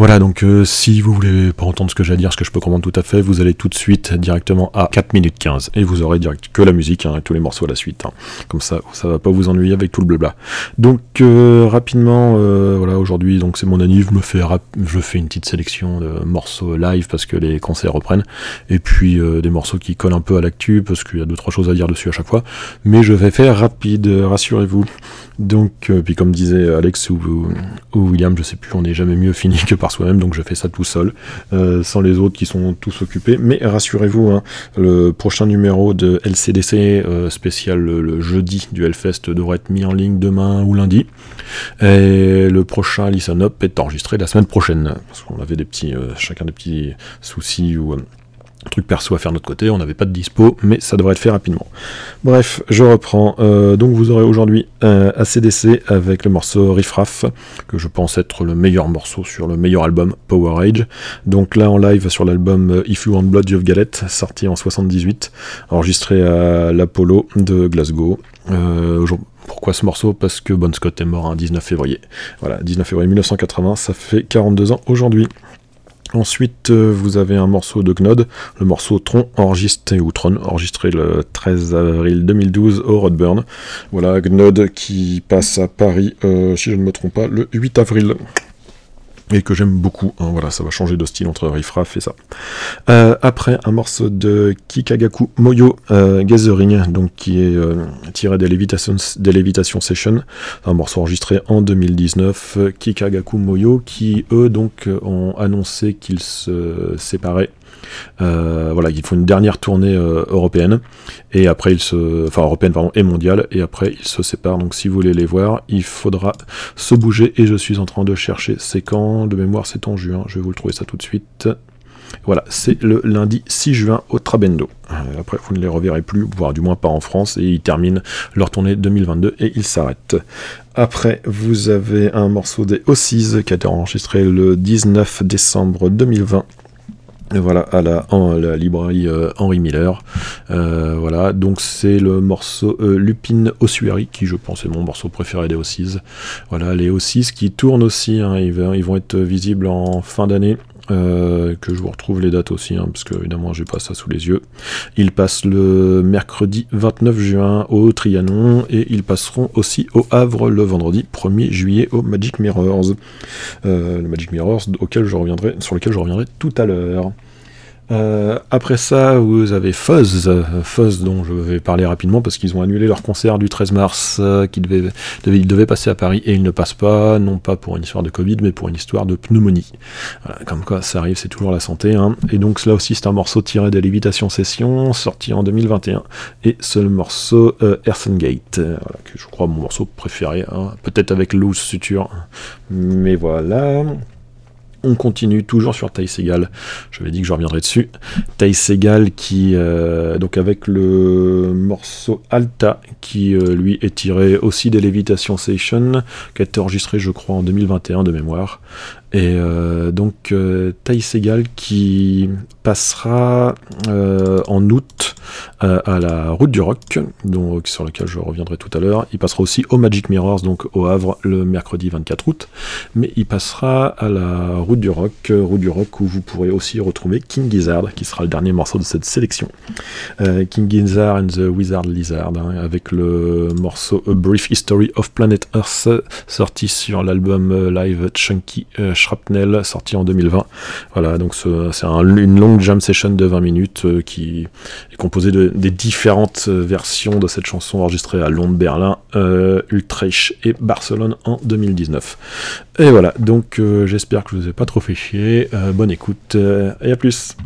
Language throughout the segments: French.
Voilà, donc euh, si vous voulez pas entendre ce que j'ai à dire, ce que je peux comprendre tout à fait, vous allez tout de suite directement à 4 minutes 15 et vous aurez direct que la musique hein, et tous les morceaux à la suite. hein. Comme ça, ça va pas vous ennuyer avec tout le blabla. Donc euh, rapidement, euh, voilà, aujourd'hui donc c'est mon anniv, je me fais je fais une petite sélection de morceaux live parce que les concerts reprennent et puis des morceaux qui collent un peu à l'actu parce qu'il y a deux trois choses à dire dessus à chaque fois. Mais je vais faire rapide, rassurez-vous. Donc, euh, puis comme disait Alex ou, William, je sais plus, on n'est jamais mieux fini que par soi-même, donc je fais ça tout seul, euh, sans les autres qui sont tous occupés. Mais rassurez-vous, hein, le prochain numéro de LCDC euh, spécial le, le jeudi du Hellfest devrait être mis en ligne demain ou lundi. Et le prochain Listen Up est enregistré la semaine prochaine, parce qu'on avait des petits, chacun des petits soucis ou euh, trucs perso à faire de notre côté, on n'avait pas de dispo, mais ça devrait être fait rapidement. Bref, je reprends. Euh, donc vous aurez aujourd'hui un ACDC avec le morceau Riff Raff, que je pense être le meilleur morceau sur le meilleur album Power Rage. Donc là en live sur l'album euh, If You Want Blood Geoff Galette, sorti en 78, enregistré à l'Apollo de Glasgow. Euh, pourquoi ce morceau? Parce que Bon Scott est mort un 19 février. Voilà, 19 février 1980, ça fait 42 ans aujourd'hui. Ensuite, euh, vous avez un morceau de Gnod, le morceau Tron enregistré le 13 avril 2012 au Rodburn. Voilà, Gnod qui passe à Paris, euh, si je ne me trompe pas, le 8 avril. Et que j'aime beaucoup, hein, voilà, ça va changer de style entre Riff Raff et ça. Euh, après, un morceau de Kikagaku Moyo euh, Gathering, donc qui est euh, tiré des Levitation, des Session, un morceau enregistré en 2019. euh, Kikagaku Moyo, qui eux donc ont annoncé qu'ils se séparaient. Euh, voilà, ils font une dernière tournée euh, européenne et après ils se, enfin européenne pardon et mondiale et après ils se séparent. Donc si vous voulez les voir, il faudra se bouger et je suis en train de chercher. C'est quand de mémoire C'est en juin. Je vais vous le trouver ça tout de suite. Voilà, c'est le lundi 6 juin au Trabendo. Euh, Après, vous ne les reverrez plus, voire du moins pas en France, et ils terminent leur tournée 2022 et ils s'arrêtent. Après, vous avez un morceau des Ossies qui a été enregistré le 19 décembre 2020. Voilà, à la, librairie euh, Henri Miller. Euh, voilà, donc c'est le morceau euh, Lupine Ossuary, qui je pense est mon morceau préféré des Ossies. Voilà, les Ossies qui tournent aussi, hein, ils, ils vont être visibles en fin d'année. Euh, que je vous retrouve les dates aussi, hein, parce que évidemment j'ai pas ça sous les yeux. Ils passent le mercredi 29 juin au Trianon et ils passeront aussi au Havre le vendredi 1er juillet au Magic Mirrors. Euh, le Magic Mirrors auquel je sur lequel je reviendrai tout à l'heure. Euh, après ça, vous avez Fuzz, Fuzz dont je vais parler rapidement parce qu'ils ont annulé leur concert du 13 mars euh, qui devait, devait, devaient passer à Paris et ils ne passent pas, non pas pour une histoire de Covid, mais pour une histoire de pneumonie. Voilà, comme quoi ça arrive, c'est toujours la santé. hein. Et donc là aussi, c'est un morceau tiré des Lévitation Sessions, sorti en 2021. Et c'est le morceau euh, Earthen Gate, euh, voilà, que je crois mon morceau préféré, hein. peut-être avec Loose Suture, mais voilà. On continue toujours sur Ty Segal. Je vais dire que je reviendrai dessus. Ty Segal qui, euh, donc avec le morceau Alta, qui euh, lui est tiré aussi des Levitation Session, qui a été enregistré, je crois, en 2021 de mémoire. Et euh, donc euh, Segal qui passera euh, en août euh, à la route du rock, sur laquelle je reviendrai tout à l'heure. Il passera aussi au Magic Mirrors, donc au Havre, le mercredi 24 août. Mais il passera à la route du rock, route du rock où vous pourrez aussi retrouver King Gizzard, qui sera le dernier morceau de cette sélection. King Gizzard and the Wizard Lizard, hein, avec le morceau A Brief History of Planet Earth, sorti sur l'album live Chunky Shrapnel, sorti en 2020. Voilà, donc ce- c'est un- une longue jam session de 20 minutes euh, qui est composée de, des différentes euh, versions de cette chanson enregistrée à Londres, Berlin, euh, et Barcelone en 2019. Et voilà, donc euh, j'espère que je vous ai pas trop fait chier. Bonne écoute et à plus.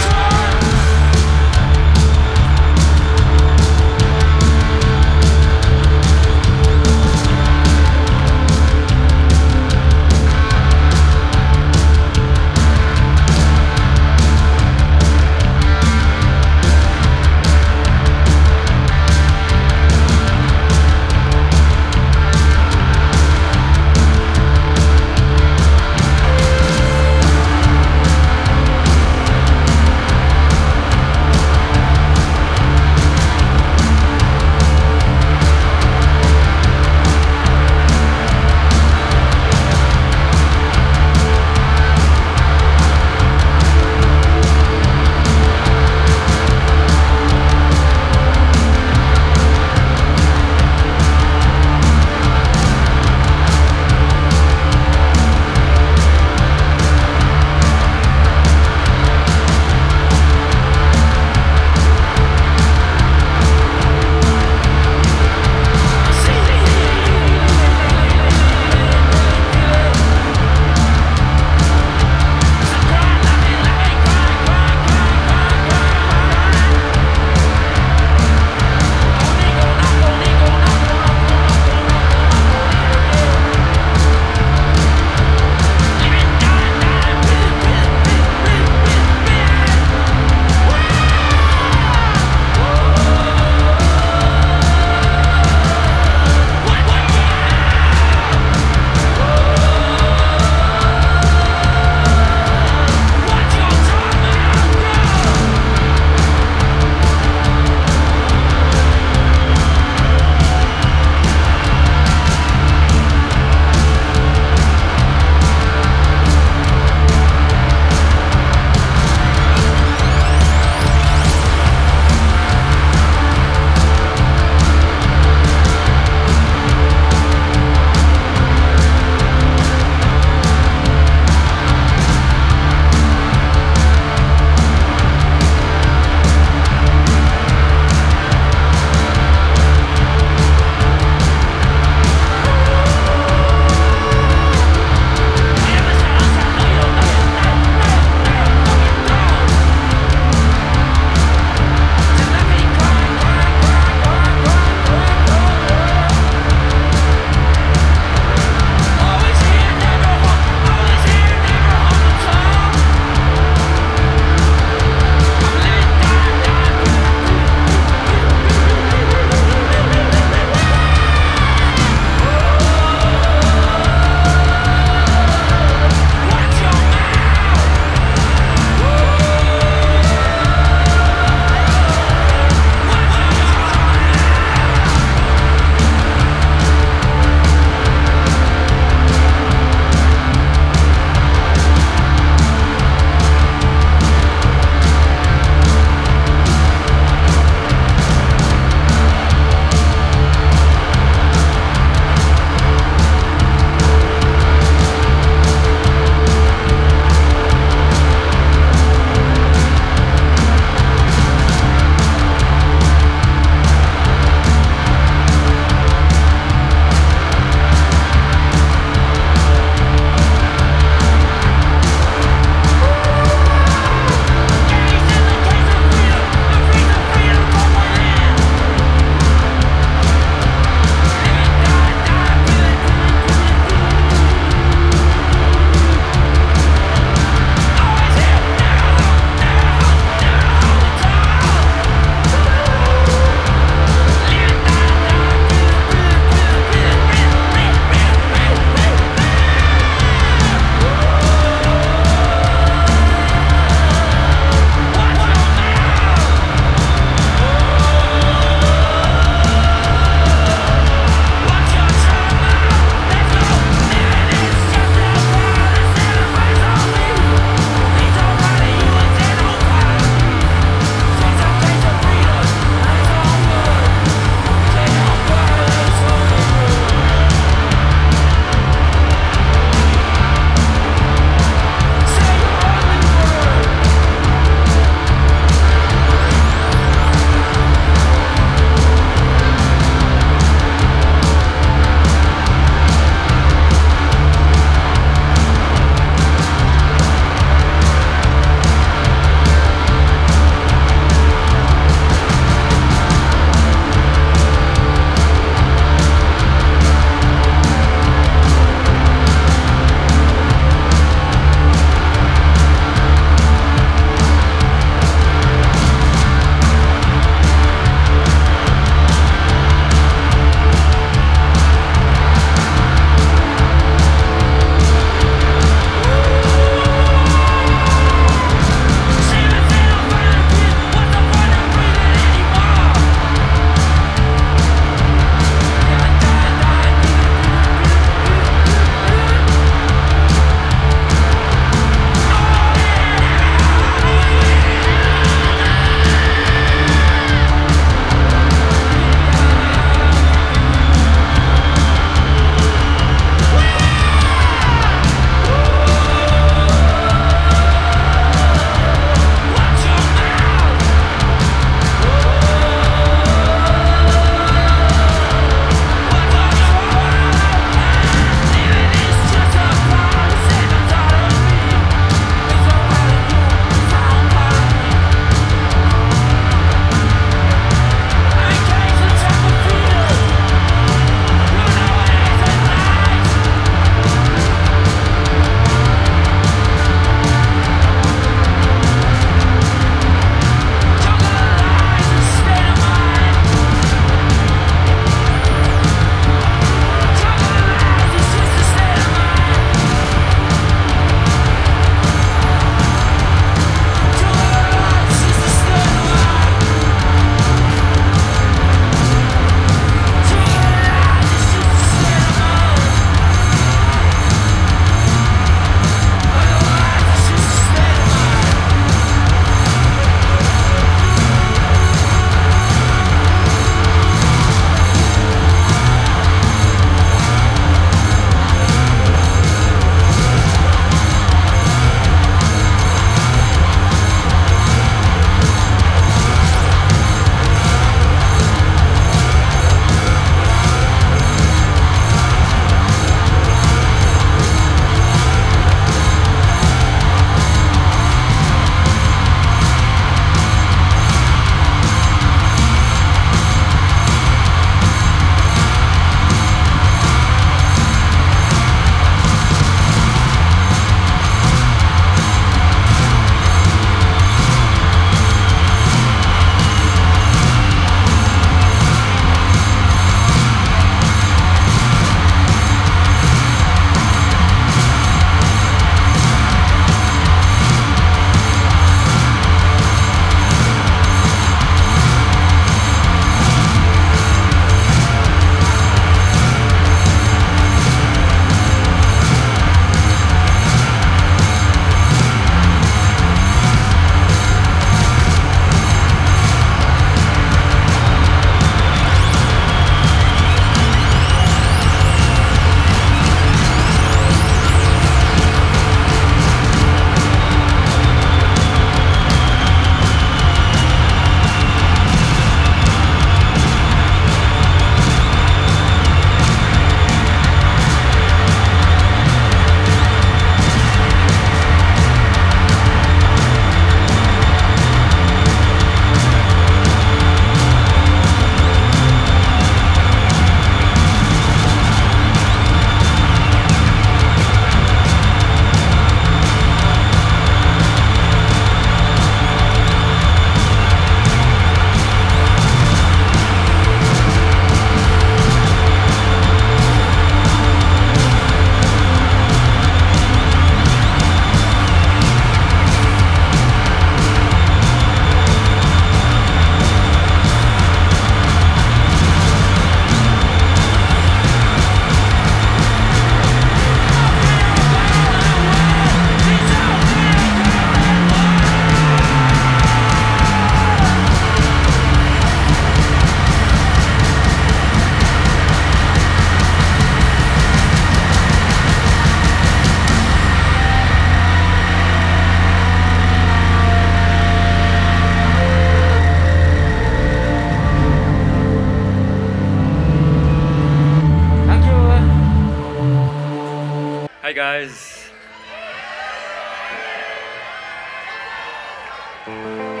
Música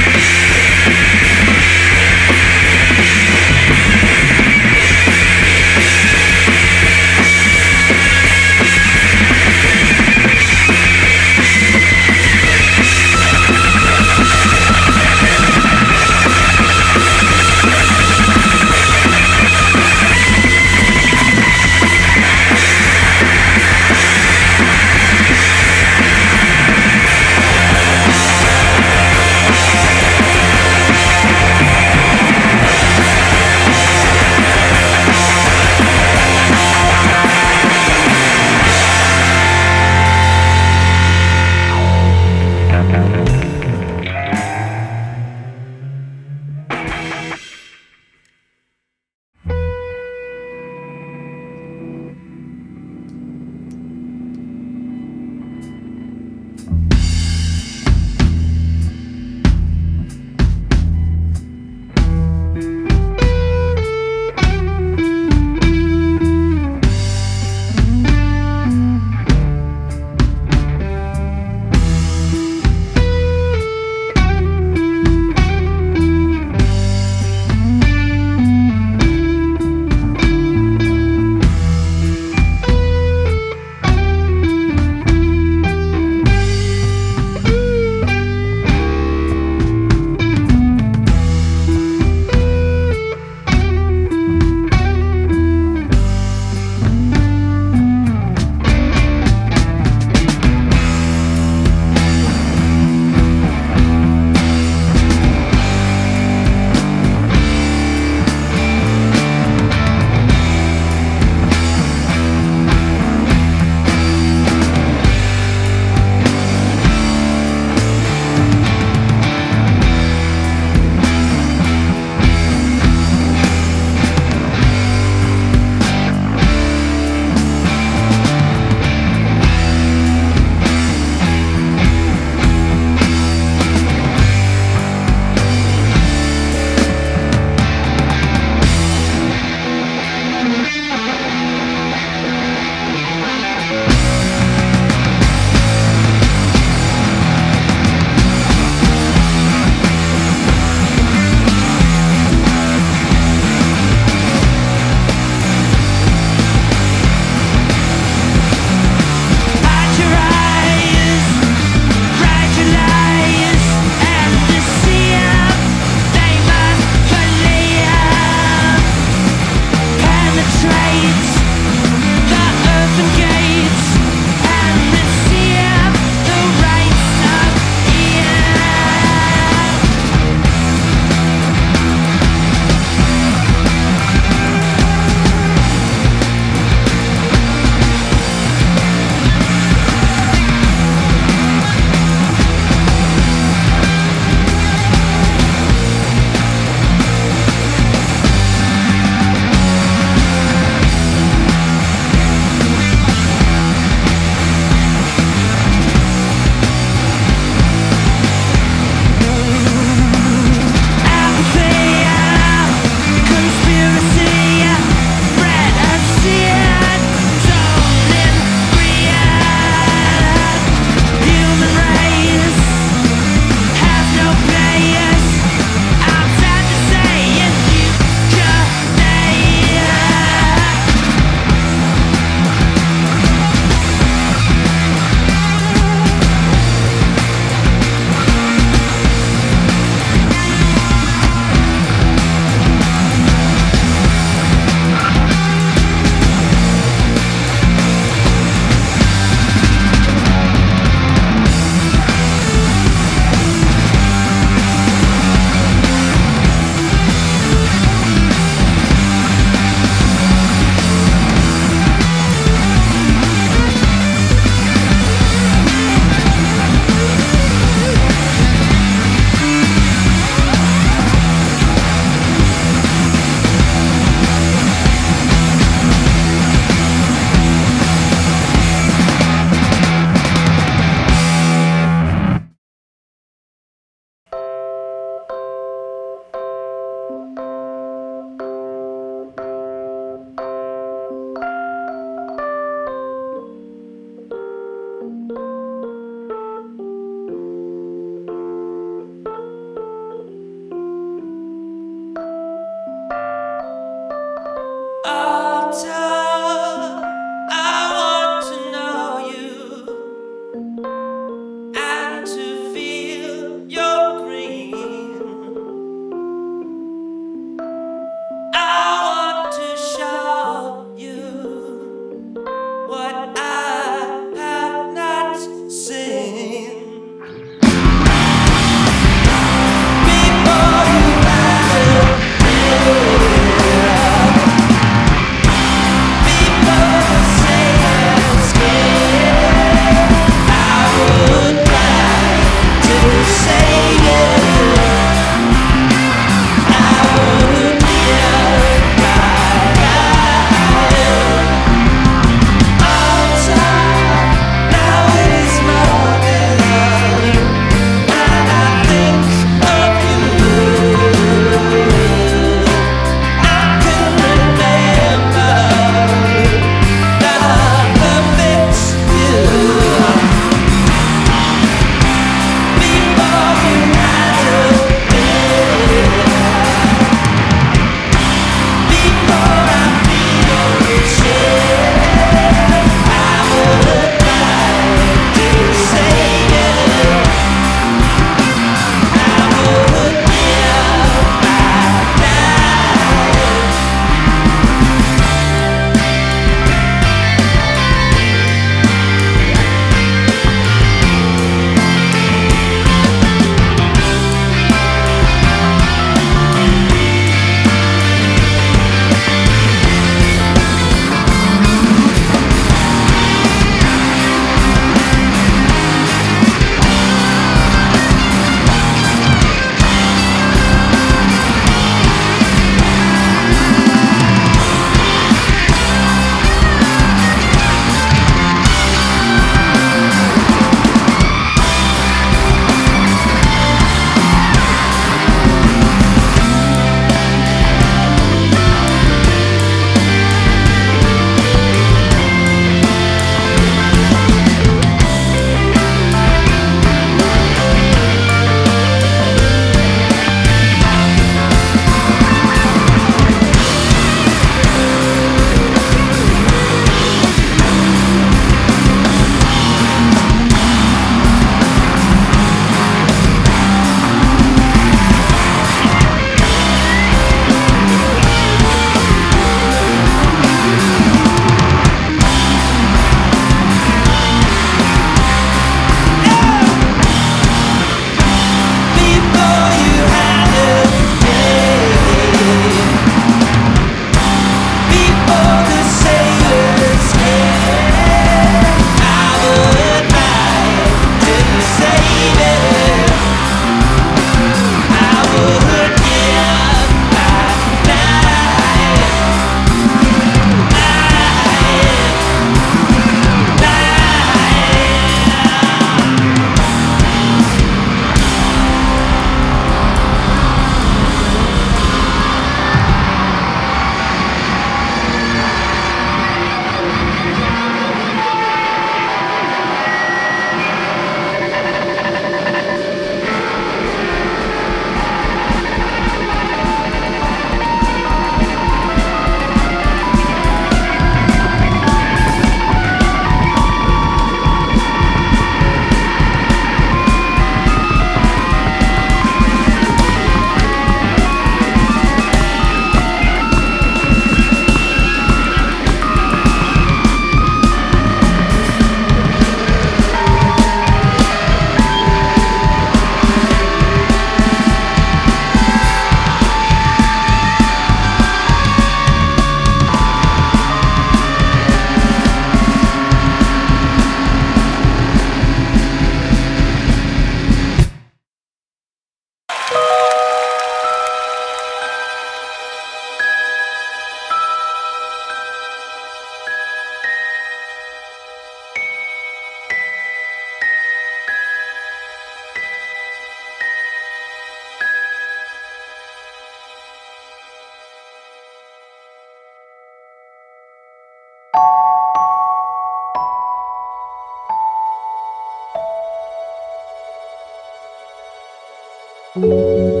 Música